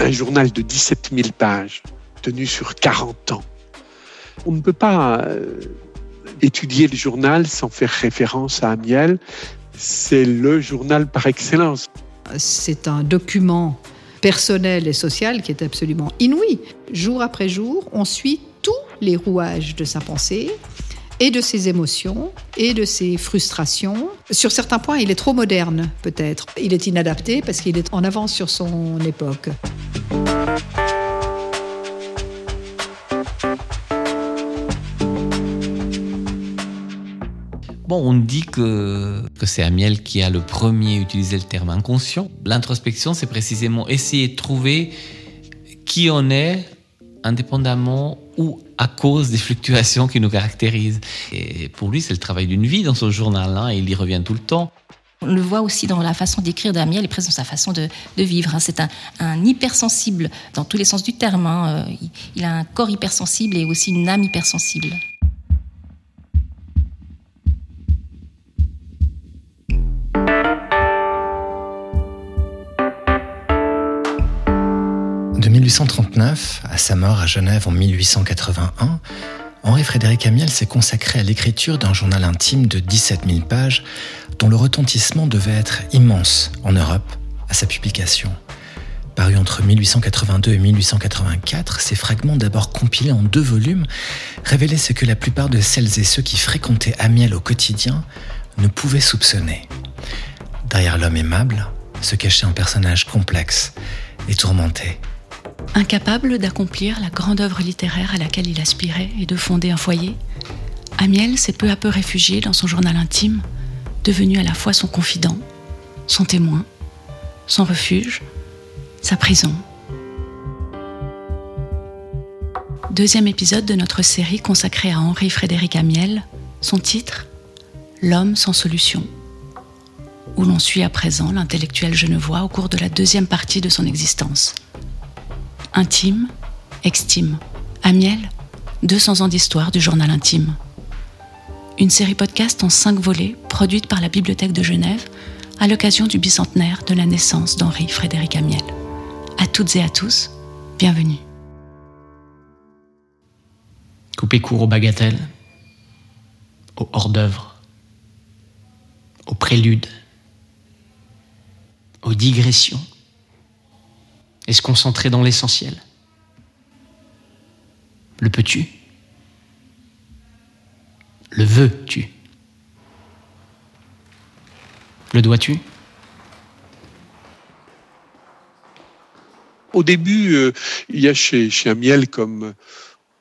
un journal de 17 000 pages, tenu sur 40 ans. On ne peut pas euh, étudier le journal sans faire référence à Amiel. C'est le journal par excellence. C'est un document personnel et social qui est absolument inouï. Jour après jour, on suit tous les rouages de sa pensée et de ses émotions et de ses frustrations. Sur certains points, il est trop moderne, peut-être. Il est inadapté parce qu'il est en avance sur son époque. Bon, on dit que, que c'est Amiel qui a le premier utilisé le terme inconscient. L'introspection, c'est précisément essayer de trouver qui on est indépendamment ou à cause des fluctuations qui nous caractérisent. Et pour lui, c'est le travail d'une vie dans son journal, hein, et il y revient tout le temps. On le voit aussi dans la façon d'écrire d'Amiel et presque dans sa façon de, vivre. Hein. C'est un, hypersensible dans tous les sens du terme. Hein. Il a un corps hypersensible et aussi une âme hypersensible. 1839 à sa mort à Genève en 1881, Henri-Frédéric Amiel s'est consacré à l'écriture d'un journal intime de 17 000 pages dont le retentissement devait être immense en Europe à sa publication. Paru entre 1882 et 1884, ces fragments d'abord compilés en deux volumes révélaient ce que la plupart de celles et ceux qui fréquentaient Amiel au quotidien ne pouvaient soupçonner. Derrière l'homme aimable se cachait un personnage complexe et tourmenté. Incapable d'accomplir la grande œuvre littéraire à laquelle il aspirait et de fonder un foyer, Amiel s'est peu à peu réfugié dans son journal intime, devenu à la fois son confident, son témoin, son refuge, sa prison. Deuxième épisode de notre série consacrée à Henri-Frédéric Amiel, son titre L'homme sans solution, où l'on suit à présent l'intellectuel genevois au cours de la deuxième partie de son existence. Intime, extime. Amiel, 200 ans d'histoire du journal intime. Une série podcast en cinq volets produite par la Bibliothèque de Genève à l'occasion du bicentenaire de la naissance d'Henri Frédéric Amiel. À toutes et à tous, bienvenue. Couper court aux bagatelles, aux hors-d'œuvre, aux préludes, aux digressions et se concentrer dans l'essentiel. Le peux-tu? Le veux-tu? Le dois-tu? Au début, euh, il y a chez, Amiel, comme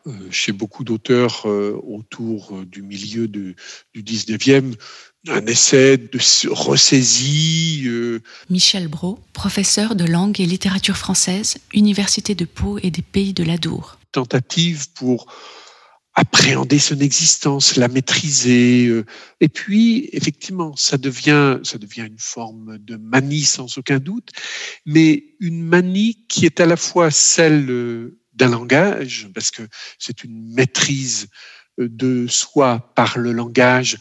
euh, chez beaucoup d'auteurs euh, autour du milieu du 19e, un essai de ressaisie. Euh. Michel Brault, professeur de langue et littérature française, Université de Pau et des Pays de l'Adour. Tentative pour appréhender son existence, la maîtriser. Euh. Et puis, effectivement, ça devient, ça devient une forme de manie sans aucun doute, mais une manie qui est à la fois celle euh, d'un langage, parce que c'est une maîtrise de soi par le langage,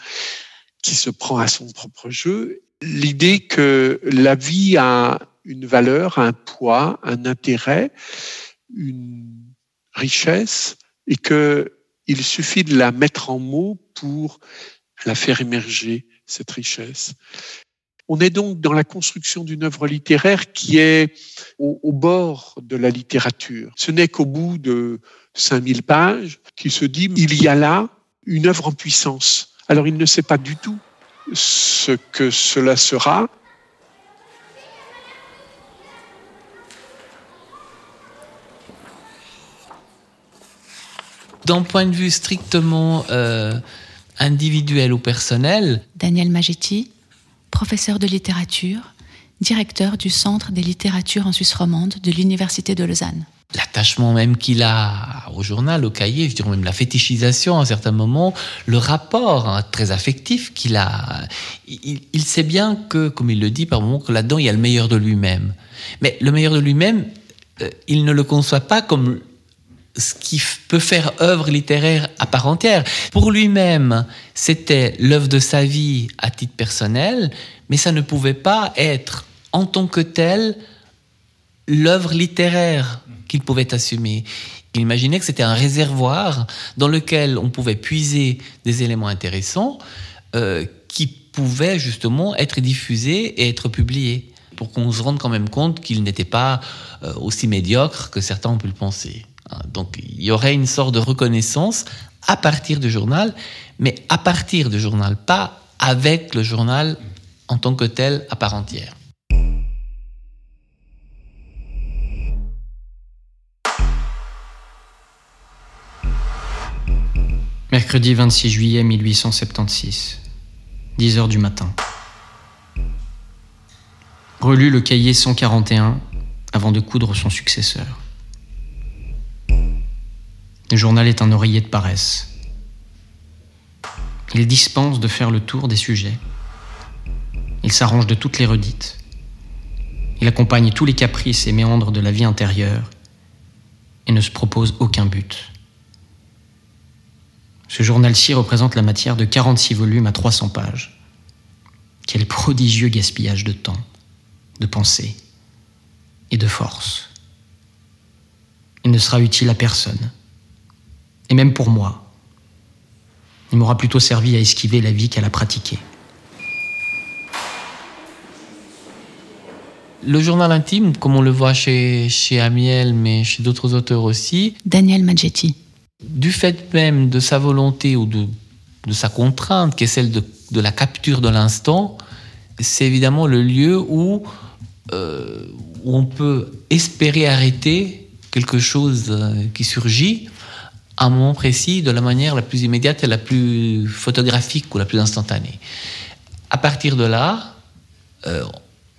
qui se prend à son propre jeu. L'idée que la vie a une valeur, un poids, un intérêt, une richesse, et que il suffit de la mettre en mots pour la faire émerger, cette richesse. On est donc dans la construction d'une œuvre littéraire qui est au, au bord de la littérature. Ce n'est qu'au bout de 5000 pages qu'il se dit, il y a là une œuvre en puissance alors il ne sait pas du tout ce que cela sera. D'un point de vue strictement euh, individuel ou personnel, Daniel Magetti, professeur de littérature, directeur du Centre des littératures en Suisse romande de l'Université de Lausanne l'attachement même qu'il a au journal, au cahier, je dirais même la fétichisation à un certain moment, le rapport hein, très affectif qu'il a. Il, sait bien que, comme il le dit par moments, que là-dedans il y a le meilleur de lui-même. Mais le meilleur de lui-même, euh, il ne le conçoit pas comme ce qui peut faire œuvre littéraire à part entière. Pour lui-même, c'était l'œuvre de sa vie à titre personnel, mais ça ne pouvait pas être en tant que tel l'œuvre littéraire qu'il pouvait assumer. Il imaginait que c'était un réservoir dans lequel on pouvait puiser des éléments intéressants euh, qui pouvaient justement être diffusés et être publiés pour qu'on se rende quand même compte qu'il n'était pas euh, aussi médiocre que certains ont pu le penser. Hein, donc il y aurait une sorte de reconnaissance à partir du journal, mais à partir du journal, pas avec le journal en tant que tel à part entière. Mercredi 26 juillet 1876, 10 heures du matin. Relu le cahier 141 avant de coudre son successeur. Le journal est un oreiller de paresse. Il dispense de faire le tour des sujets. Il s'arrange de toutes les redites. Il accompagne tous les caprices et méandres de la vie intérieure et ne se propose aucun but. Ce journal-ci représente la matière de 46 volumes à 300 pages. Quel prodigieux gaspillage de temps, de pensée et de force. Il ne sera utile à personne. Et même pour moi. Il m'aura plutôt servi à esquiver la vie qu'à la pratiquer. Le journal intime, comme on le voit chez, chez Amiel, mais chez d'autres auteurs aussi. Daniel Maggetti du fait même de sa volonté ou de, sa contrainte, qui est celle de, la capture de l'instant, c'est évidemment le lieu où, euh, on peut espérer arrêter quelque chose euh, qui surgit à un moment précis, de la manière la plus immédiate et la plus photographique ou la plus instantanée. À partir de là, euh,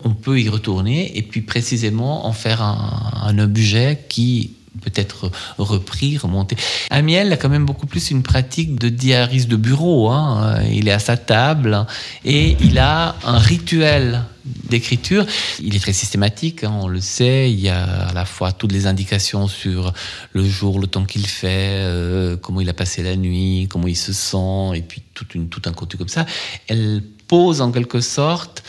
on peut y retourner et puis précisément en faire un objet qui peut-être repris, remonté. Amiel a quand même beaucoup plus une pratique de diariste de bureau. Hein. Il est à sa table et il a un rituel d'écriture. Il est très systématique, hein, on le sait. Il y a à la fois toutes les indications sur le jour, le temps qu'il fait, euh, comment il a passé la nuit, comment il se sent, et puis tout, un contenu comme ça. Elle pose en quelque sorte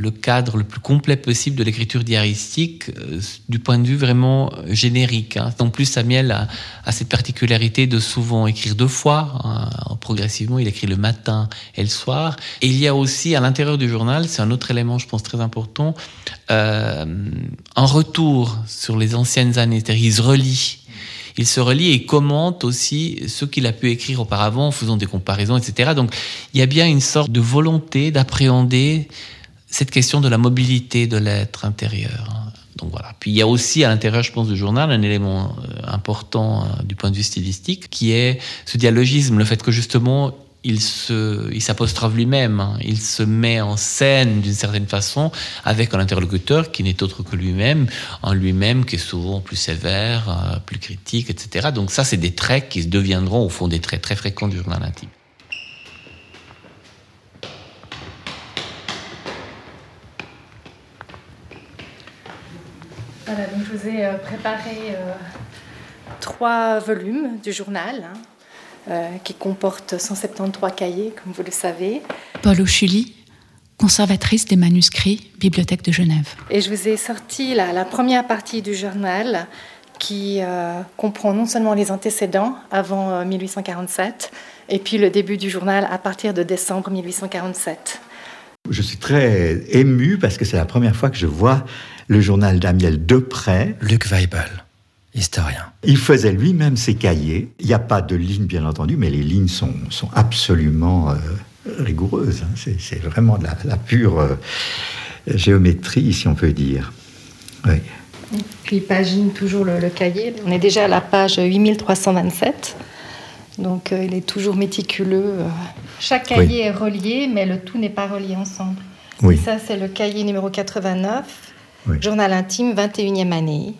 le cadre le plus complet possible de l'écriture diaristique euh, du point de vue vraiment euh, générique. Hein. En plus, Samuel a, cette particularité de souvent écrire deux fois. Hein. Progressivement, il écrit le matin et le soir. Et il y a aussi à l'intérieur du journal, c'est un autre élément, je pense, très important, euh, un retour sur les anciennes années. C'est-à-dire, il se relie il se relie et commente aussi ce qu'il a pu écrire auparavant en faisant des comparaisons, etc. Donc il y a bien une sorte de volonté d'appréhender cette question de la mobilité de l'être intérieur. Donc voilà. Puis il y a aussi à l'intérieur, je pense, du journal un élément euh, important euh, du point de vue stylistique qui est ce dialogisme, le fait que justement il se, il s'apostrophe lui-même, hein. il se met en scène d'une certaine façon avec un interlocuteur qui n'est autre que lui-même, en lui-même qui est souvent plus sévère, euh, plus critique, etc. Donc ça, c'est des traits qui deviendront au fond des traits très fréquents du journal intime. Voilà, donc je vous ai euh, préparé euh, trois volumes du journal hein, euh, qui comportent 173 cahiers, comme vous le savez. Paul Ochuli, conservatrice des manuscrits, Bibliothèque de Genève. Et je vous ai sorti la, la première partie du journal qui comprend non seulement les antécédents avant 1847, et puis le début du journal à partir de décembre 1847. Je suis très ému parce que c'est la première fois que je vois le journal d'Amiel de près. Luc Weibel, historien. Il faisait lui-même ses cahiers. Il n'y a pas de ligne, bien entendu, mais les lignes sont, sont absolument euh, rigoureuses. Hein. C'est vraiment de la, pure euh, géométrie, si on peut dire. Oui. Puis il pagine toujours le, cahier. On est déjà à la page 8327. Donc euh, il est toujours méticuleux. Chaque cahier est relié, mais le tout n'est pas relié ensemble. Oui. ça, c'est le cahier numéro 89. Journal intime, 21e année,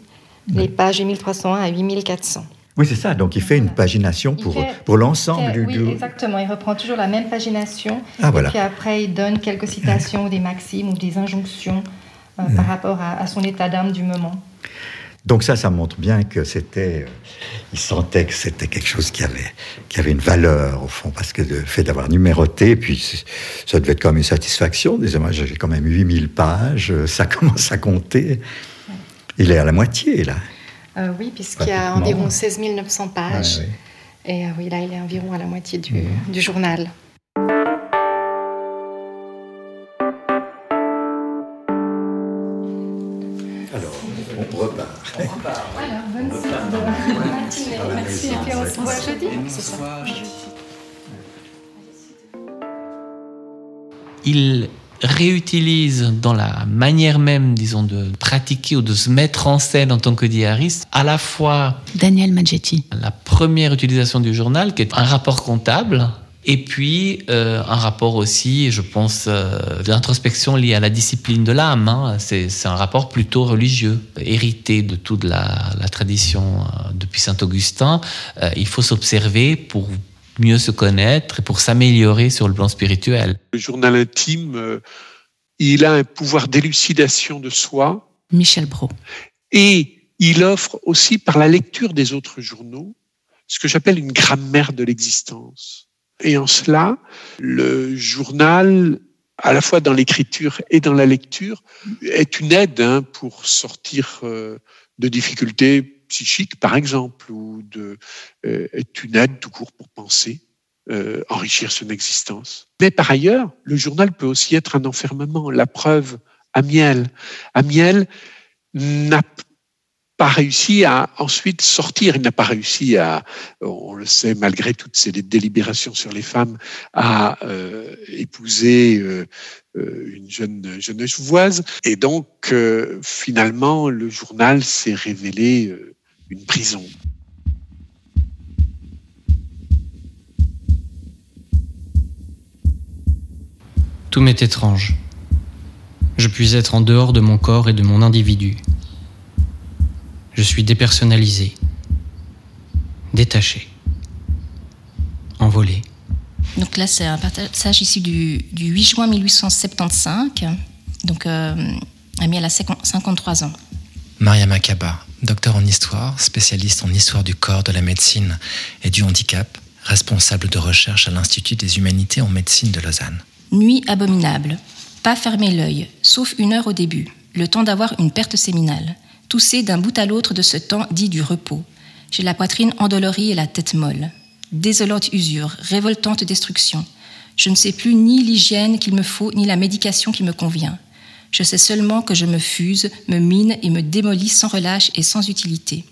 les pages 8301 à 8400. Oui, c'est ça. Donc, il fait une pagination pour, pour l'ensemble du... Oui, exactement. Il reprend toujours la même pagination. Ah, et puis après, il donne quelques citations, des maximes ou des injonctions euh, par rapport à, son état d'âme du moment. Donc ça, ça montre bien que c'était... Euh, il sentait que c'était quelque chose qui avait, qui avait une valeur, au fond, parce que le fait d'avoir numéroté, puis ça devait être comme une satisfaction. Disons, moi, j'ai quand même 8000 pages, ça commence à compter. Il est à la moitié, là. Euh, oui, puisqu'il y a environ 16 900 pages. Et oui, là, il est environ à la moitié du, mmh. du journal. Il réutilise dans la manière même, disons, de pratiquer ou de se mettre en scène en tant que diariste, à la fois Daniel Maggetti. La première utilisation du journal, qui est un rapport comptable, et puis euh, un rapport aussi, je pense, euh, d'introspection liée à la discipline de l'âme. Hein. C'est, un rapport plutôt religieux, hérité de toute la, tradition euh, depuis saint Augustin. il faut s'observer pour mieux se connaître et pour s'améliorer sur le plan spirituel. Le journal intime, il a un pouvoir d'élucidation de soi. Michel Brault. Et il offre aussi par la lecture des autres journaux ce que j'appelle une grammaire de l'existence et en cela, le journal, à la fois dans l'écriture et dans la lecture, est une aide hein, pour sortir euh, de difficultés psychiques, par exemple, ou de, euh, est une aide tout court pour penser, euh, enrichir son existence. Mais par ailleurs, le journal peut aussi être un enfermement. La preuve, Amiel. Amiel n'a pas réussi à ensuite sortir. Il n'a pas réussi à, on le sait, malgré toutes ces délibérations sur les femmes, à euh, épouser euh, euh, une jeune jeune voise. Et donc, finalement, le journal s'est révélé une prison. Tout m'est étrange. Je puis être en dehors de mon corps et de mon individu. Je suis dépersonnalisé, détaché, envolé. Donc là, c'est un passage issu du, 8 juin 1875. Donc, euh, Amiel a 53 ans. Maria Makaba, docteur en histoire, spécialiste en histoire du corps, de la médecine et du handicap, responsable de recherche à l'Institut des humanités en médecine de Lausanne. Nuit abominable. Pas fermer l'œil, sauf une heure au début, le temps d'avoir une perte séminale tousser d'un bout à l'autre de ce temps dit du repos. J'ai la poitrine endolorie et la tête molle. Désolante usure, révoltante destruction. Je ne sais plus ni l'hygiène qu'il me faut, ni la médication qui me convient. Je sais seulement que je me fuse, me mine et me démolis sans relâche et sans utilité.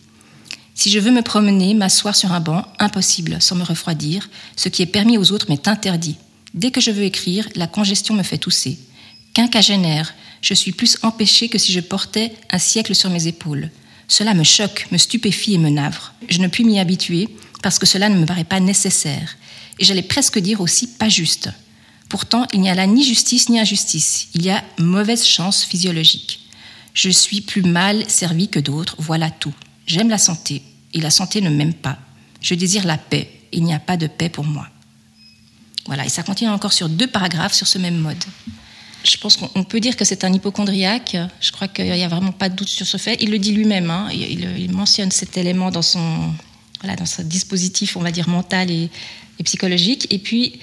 Si je veux me promener, m'asseoir sur un banc, impossible, sans me refroidir. Ce qui est permis aux autres m'est interdit. Dès que je veux écrire, la congestion me fait tousser. Quinquagénaire, je suis plus empêchée que si je portais un siècle sur mes épaules. Cela me choque, me stupéfie et me navre. Je ne puis m'y habituer parce que cela ne me paraît pas nécessaire. Et j'allais presque dire aussi pas juste. Pourtant, il n'y a là ni justice ni injustice. Il y a mauvaise chance physiologique. Je suis plus mal servie que d'autres, voilà tout. J'aime la santé, et la santé ne m'aime pas. Je désire la paix, il n'y a pas de paix pour moi. Voilà, et ça continue encore sur deux paragraphes sur ce même mode je pense qu'on peut dire que c'est un hypochondriaque. Je crois qu'il n'y a vraiment pas de doute sur ce fait. Il le dit lui-même. Hein. Il, mentionne cet élément dans son, voilà, dans son dispositif, on va dire, mental et, et psychologique. Et puis,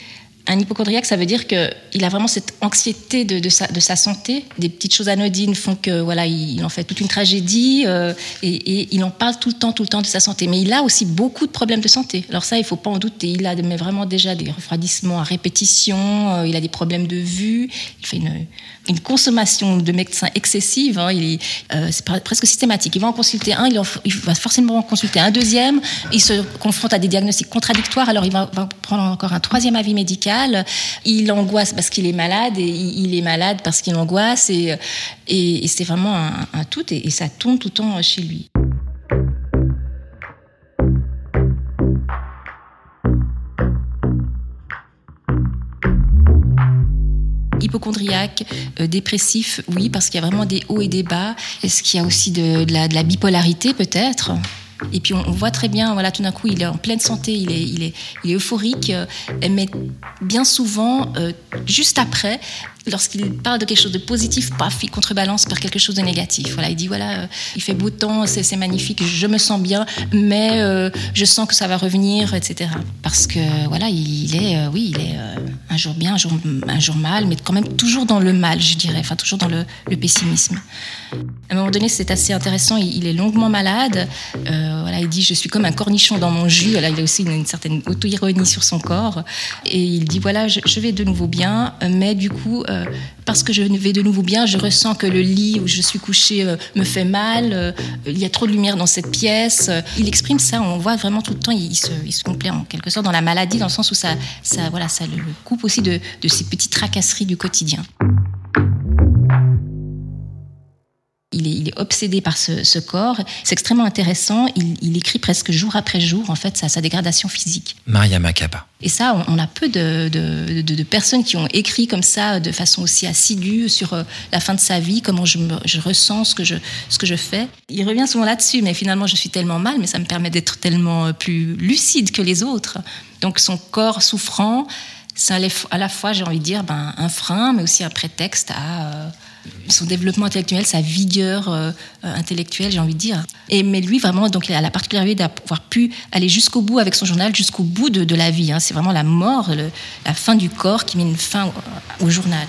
un hypochondriaque, ça veut dire qu'il a vraiment cette anxiété de, sa, santé. Des petites choses anodines font que voilà, il, en fait toute une tragédie euh, et, il en parle tout le temps, tout le temps de sa santé. Mais il a aussi beaucoup de problèmes de santé. Alors ça, il faut pas en douter. Il a mais vraiment déjà des refroidissements à répétition. Euh, il a des problèmes de vue. Il fait une, consommation de médecins excessive. Hein, euh, c'est presque systématique. Il va en consulter un, il, va forcément en consulter un deuxième. Il se confronte à des diagnostics contradictoires. Alors il va prendre encore un troisième avis médical. Il angoisse parce qu'il est malade et il, est malade parce qu'il angoisse. Et, et, c'est vraiment un, tout. Et, ça tourne tout le temps chez lui. hypochondriaque, euh, dépressif, oui, parce qu'il y a vraiment des hauts et des bas. Est-ce qu'il y a aussi de, la, bipolarité peut-être? Et puis on, voit très bien, voilà, tout d'un coup, il est en pleine santé, il est, euphorique, euh, mais bien souvent, euh, juste après, lorsqu'il parle de quelque chose de positif, il contrebalance par quelque chose de négatif. Voilà, il dit voilà, euh, il fait beau temps, c'est magnifique, je me sens bien, mais euh, je sens que ça va revenir, etc. Parce que voilà, il est, euh, oui, il est un jour bien, un jour, mal, mais quand même toujours dans le mal, je dirais, enfin toujours dans le, pessimisme. À un moment donné, c'est assez intéressant. Il, est longuement malade. voilà, il dit je suis comme un cornichon dans mon jus. Il a aussi une, certaine auto-ironie sur son corps, et il dit voilà, je vais de nouveau bien, mais du coup euh, parce que je vais de nouveau bien, je ressens que le lit où je suis couchée euh, me fait mal, euh, il y a trop de lumière dans cette pièce. Il exprime ça, on voit vraiment tout le temps, il se, il complaît en quelque sorte dans la maladie, dans le sens où ça, ça, voilà, ça le coupe aussi de, de ces petites tracasseries du quotidien. Obsédé par ce, corps. C'est extrêmement intéressant. Il, écrit presque jour après jour, en fait, sa, sa dégradation physique. Maria Macaba. Et ça, on, a peu de, personnes qui ont écrit comme ça, de façon aussi assidue, sur euh, la fin de sa vie, comment je, ressens ce que je, ce que je fais. Il revient souvent là-dessus, mais finalement, je suis tellement mal, mais ça me permet d'être tellement euh, plus lucide que les autres. Donc, son corps souffrant, c'est à la fois, j'ai envie de dire, ben, un frein, mais aussi un prétexte à... Euh, son développement intellectuel, sa vigueur euh, intellectuelle, j'ai envie de dire. Et, mais lui, vraiment, donc, il a la particularité d'avoir pu aller jusqu'au bout avec son journal, jusqu'au bout de, la vie. Hein. C'est vraiment la mort, la fin du corps qui met une fin au, journal.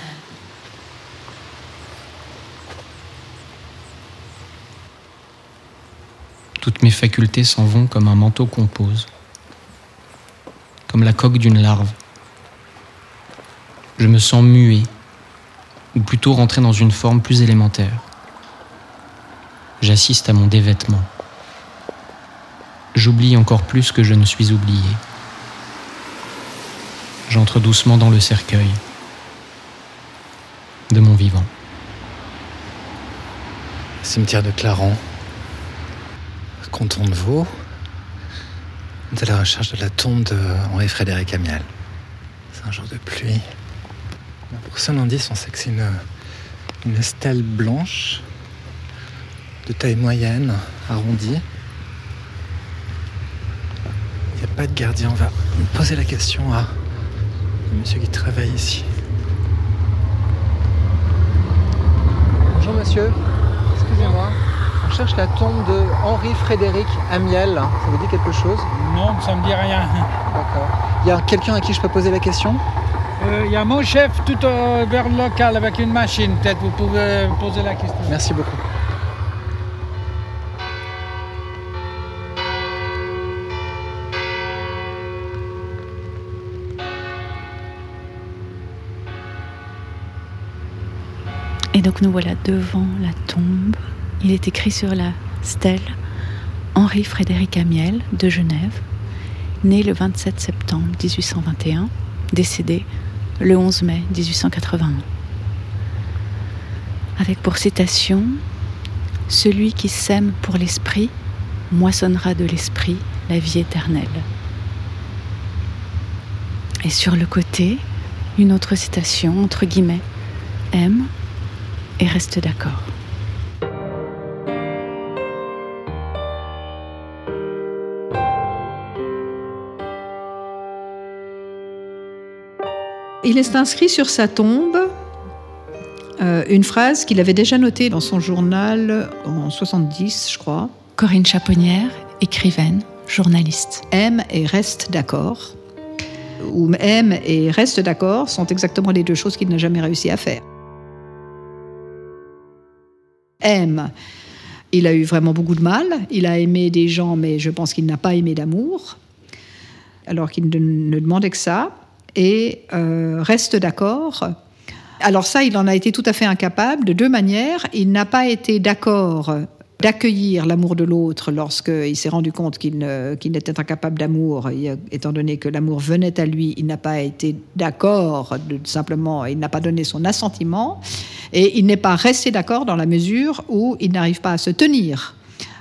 Toutes mes facultés s'en vont comme un manteau qu'on pose, comme la coque d'une larve. Je me sens muet, ou plutôt rentrer dans une forme plus élémentaire. J'assiste à mon dévêtement. J'oublie encore plus que je ne suis oublié. J'entre doucement dans le cercueil de mon vivant. Cimetière de Clarence, canton de Vaud. À la recherche de la tombe de Henri Frédéric Amiel. C'est un jour de pluie. Pour seul indice, on sait que c'est une, stèle blanche de taille moyenne, arrondie. Il n'y a pas de gardien. On va poser la question à monsieur qui travaille ici. Bonjour monsieur, excusez-moi. On cherche la tombe de Henri Frédéric Amiel. Ça vous dit quelque chose? Non, ça me dit rien. D'accord. Il y a quelqu'un à qui je peux poser la question? Il y a mon chef tout euh, vers le local avec une machine. Peut-être vous pouvez poser la question. Merci beaucoup. Et donc nous voilà devant la tombe. Il est écrit sur la stèle Henri Frédéric Amiel de Genève, né le 27 septembre 1821, décédé le 11 mai 1881. Avec pour citation Celui qui sème pour l'esprit moissonnera de l'esprit la vie éternelle. Et sur le côté, une autre citation, entre guillemets, aime et reste d'accord. Il est inscrit sur sa tombe euh, une phrase qu'il avait déjà notée dans son journal en 70, je crois. Corinne Chaponnière, écrivaine, journaliste. Aime et reste d'accord. Ou aime et reste d'accord sont exactement les deux choses qu'il n'a jamais réussi à faire. Aime, il a eu vraiment beaucoup de mal. Il a aimé des gens, mais je pense qu'il n'a pas aimé d'amour, alors qu'il ne demandait que ça et euh, reste d'accord. Alors ça, il en a été tout à fait incapable de deux manières. Il n'a pas été d'accord d'accueillir l'amour de l'autre lorsqu'il s'est rendu compte qu'il n'était incapable d'amour, étant donné que l'amour venait à lui, il n'a pas été d'accord, simplement, il n'a pas donné son assentiment, et il n'est pas resté d'accord dans la mesure où il n'arrive pas à se tenir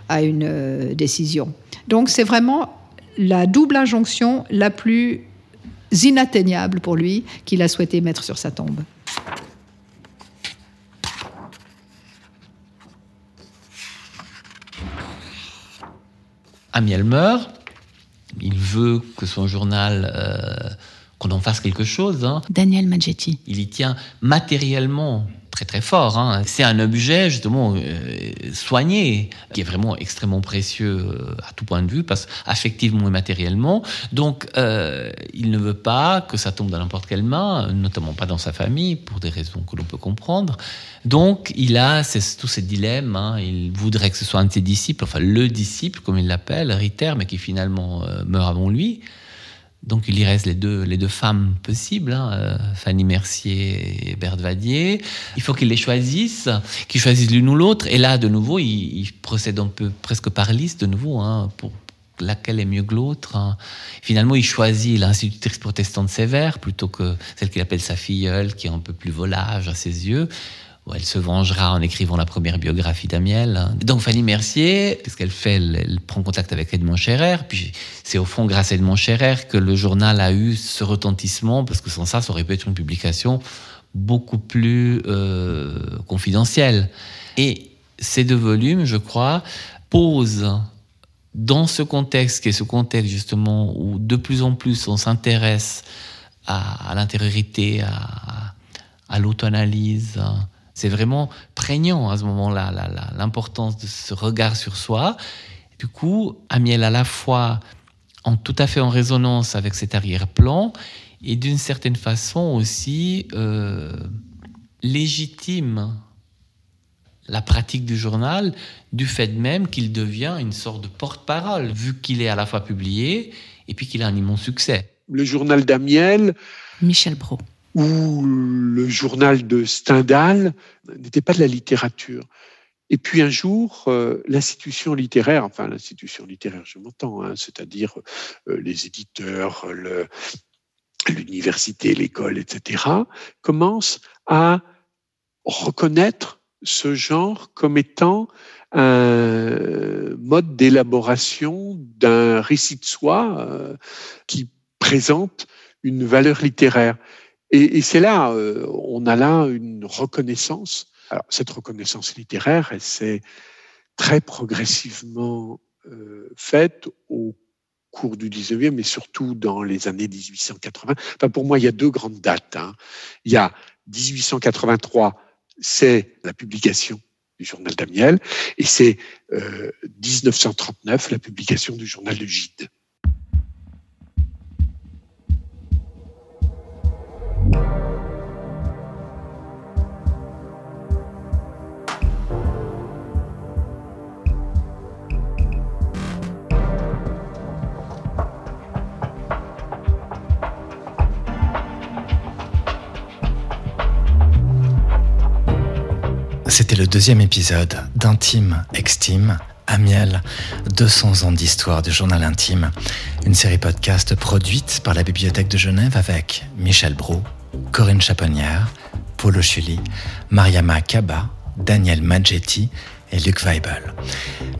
à une euh, décision. Donc c'est vraiment la double injonction la plus inatteignables pour lui qu'il a souhaité mettre sur sa tombe. Amiel meurt, il veut que son journal euh, qu'on en fasse quelque chose. Hein. Daniel Maggetti. Il y tient matériellement très très fort. Hein. C'est un objet justement euh, soigné qui est vraiment extrêmement précieux euh, à tout point de vue, parce affectivement et matériellement. Donc euh, il ne veut pas que ça tombe dans n'importe quelle main, notamment pas dans sa famille pour des raisons que l'on peut comprendre. Donc il a tous ces dilemmes. Hein. Il voudrait que ce soit un de ses disciples, enfin le disciple comme il l'appelle, Ritter, mais qui finalement meurt avant lui. Donc il y reste les deux, les deux femmes possibles, hein, euh, Fanny Mercier et Berthe Vadier. Il faut qu'ils les choisissent, qu'ils choisissent l'une ou l'autre. Et là, de nouveau, il, procède un peu presque par liste, de nouveau, hein, pour laquelle est mieux que l'autre. Hein. Finalement, il choisit l'institutrice protestante sévère plutôt que celle qu'il appelle sa filleule, qui est un peu plus volage à ses yeux elle se vengera en écrivant la première biographie d'Amiel. Donc Fanny Mercier, qu'est-ce qu'elle fait? Elle, prend contact avec Edmond Scherer, puis c'est au fond grâce à Edmond Scherer que le journal a eu ce retentissement, parce que sans ça, ça aurait pu être une publication beaucoup plus euh, confidentielle. Et ces deux volumes, je crois, posent dans ce contexte, qui est ce contexte justement où de plus en plus on s'intéresse à, l'intériorité, à, à l'auto-analyse, c'est vraiment prégnant à ce moment-là, l'importance de ce regard sur soi. Du coup, Amiel à la fois en tout à fait en résonance avec cet arrière-plan et d'une certaine façon aussi euh, légitime la pratique du journal du fait même qu'il devient une sorte de porte-parole, vu qu'il est à la fois publié et puis qu'il a un immense succès. Le journal d'Amiel. Michel Brault où le journal de Stendhal n'était pas de la littérature. Et puis un jour, euh, l'institution littéraire, enfin l'institution littéraire, je m'entends, hein, c'est-à-dire euh, les éditeurs, l'université, l'école, etc., commence à reconnaître ce genre comme étant un mode d'élaboration d'un récit de soi euh, qui présente une valeur littéraire. Et, c'est là, euh, on a là une reconnaissance. Alors, cette reconnaissance littéraire, elle s'est très progressivement euh, faite au cours du 19e, mais surtout dans les années 1880. Enfin, pour moi, il y a deux grandes dates. Hein. Il y a 1883, c'est la publication du journal d'Amiel, et c'est euh, 1939, la publication du journal de Gide. Deuxième épisode d'Intime Extime, Amiel, 200 ans d'histoire du journal intime, une série podcast produite par la Bibliothèque de Genève avec Michel Brault, Corinne Chaponnière, Paulo Chuli, Mariama Kaba, Daniel Maggetti et Luc Weibel.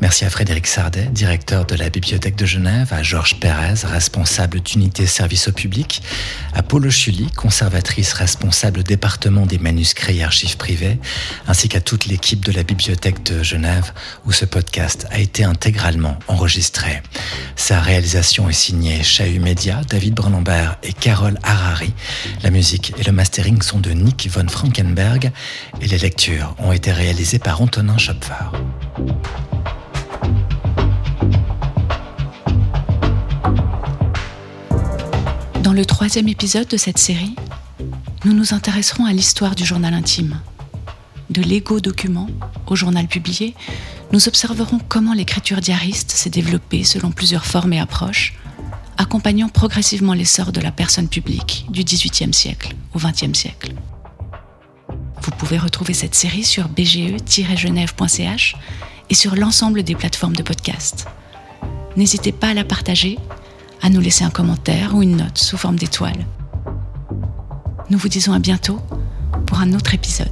Merci à Frédéric Sardet, directeur de la Bibliothèque de Genève, à Georges Pérez, responsable d'unité service au public, à Paulo Chuli, conservatrice responsable département des manuscrits et archives privées, ainsi qu'à toute l'équipe de la Bibliothèque de Genève où ce podcast a été intégralement enregistré. Sa réalisation est signée Chahut Media, David Brunambert et Carole Harari. La musique et le mastering sont de Nick von Frankenberg et les lectures ont été réalisées par Antonin Schopfer. Dans le troisième épisode de cette série, nous nous intéresserons à l'histoire du journal intime. De l'ego document au journal publié, nous observerons comment l'écriture diariste s'est développée selon plusieurs formes et approches, accompagnant progressivement l'essor de la personne publique du XVIIIe siècle au XXe siècle. Vous pouvez retrouver cette série sur bge-genève.ch et sur l'ensemble des plateformes de podcast. N'hésitez pas à la partager à nous laisser un commentaire ou une note sous forme d'étoile. Nous vous disons à bientôt pour un autre épisode.